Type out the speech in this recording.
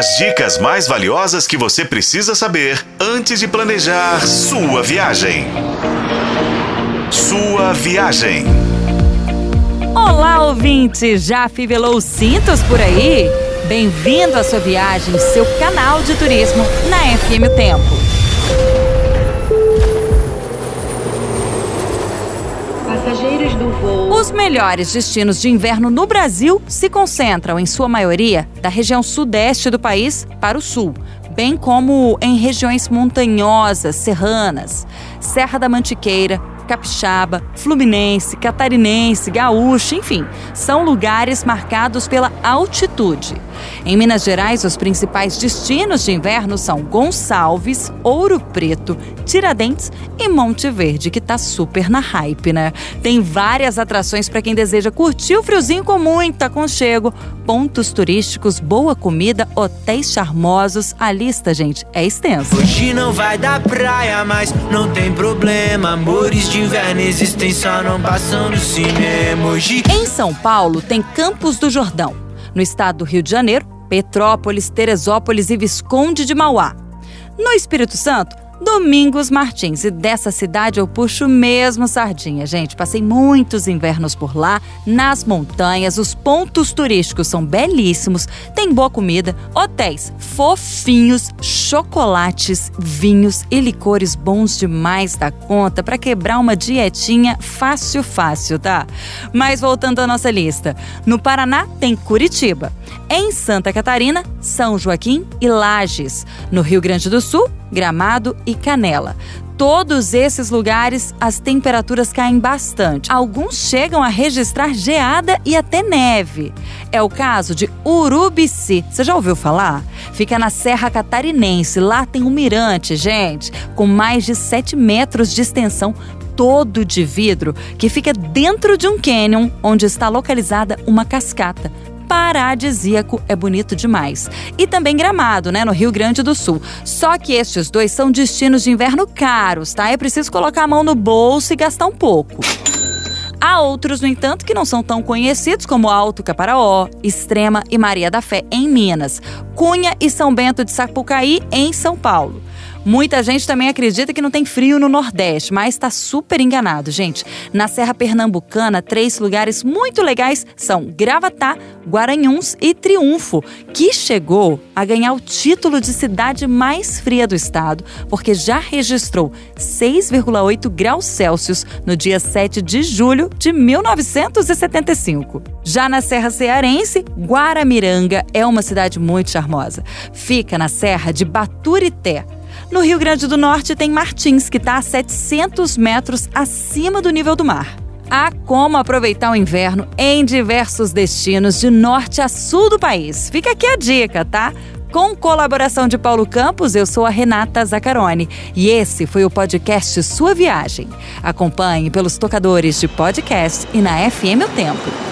As dicas mais valiosas que você precisa saber antes de planejar sua viagem. Sua viagem. Olá, ouvinte! Já fivelou os cintos por aí? Bem-vindo à sua viagem, seu canal de turismo na FM Tempo. Melhores destinos de inverno no Brasil se concentram, em sua maioria, da região sudeste do país para o sul, bem como em regiões montanhosas, serranas, Serra da Mantiqueira, capixaba, fluminense, catarinense, gaúcho, enfim, são lugares marcados pela altitude. Em Minas Gerais, os principais destinos de inverno são Gonçalves, Ouro Preto, Tiradentes e Monte Verde, que tá super na hype, né? Tem várias atrações para quem deseja curtir o friozinho com muito aconchego, pontos turísticos, boa comida, hotéis charmosos. A lista, gente, é extensa. Hoje não vai dar praia, mas não tem problema. Amores de só não cinema. Hoje Em São Paulo, tem Campos do Jordão. No estado do Rio de Janeiro, Petrópolis, Teresópolis e Visconde de Mauá. No Espírito Santo, Domingos Martins. E dessa cidade eu puxo mesmo sardinha, gente. Passei muitos invernos por lá, nas montanhas. Os pontos turísticos são belíssimos, tem boa comida, hotéis fofinhos, chocolates, vinhos e licores bons demais da conta para quebrar uma dietinha fácil, fácil, tá? Mas voltando à nossa lista. No Paraná tem Curitiba. Em Santa Catarina, São Joaquim e Lages. No Rio Grande do Sul, Gramado e Canela. Todos esses lugares as temperaturas caem bastante. Alguns chegam a registrar geada e até neve. É o caso de Urubici. Você já ouviu falar? Fica na Serra Catarinense. Lá tem um mirante, gente, com mais de 7 metros de extensão todo de vidro que fica dentro de um canyon onde está localizada uma cascata paradisíaco, é bonito demais. E também Gramado, né, no Rio Grande do Sul. Só que estes dois são destinos de inverno caros, tá? É preciso colocar a mão no bolso e gastar um pouco. Há outros, no entanto, que não são tão conhecidos, como Alto Caparaó, Extrema e Maria da Fé, em Minas, Cunha e São Bento de Sapucaí, em São Paulo. Muita gente também acredita que não tem frio no Nordeste, mas está super enganado, gente. Na Serra Pernambucana, três lugares muito legais são Gravatá, Guaranhuns e Triunfo, que chegou a ganhar o título de cidade mais fria do estado, porque já registrou 6,8 graus Celsius no dia 7 de julho de 1975. Já na Serra Cearense, Guaramiranga é uma cidade muito charmosa. Fica na Serra de Baturité. No Rio Grande do Norte tem Martins, que está a 700 metros acima do nível do mar. Há como aproveitar o inverno em diversos destinos de norte a sul do país. Fica aqui a dica, tá? Com colaboração de Paulo Campos, eu sou a Renata Zacarone e esse foi o podcast Sua Viagem. Acompanhe pelos tocadores de podcast e na FM O Tempo.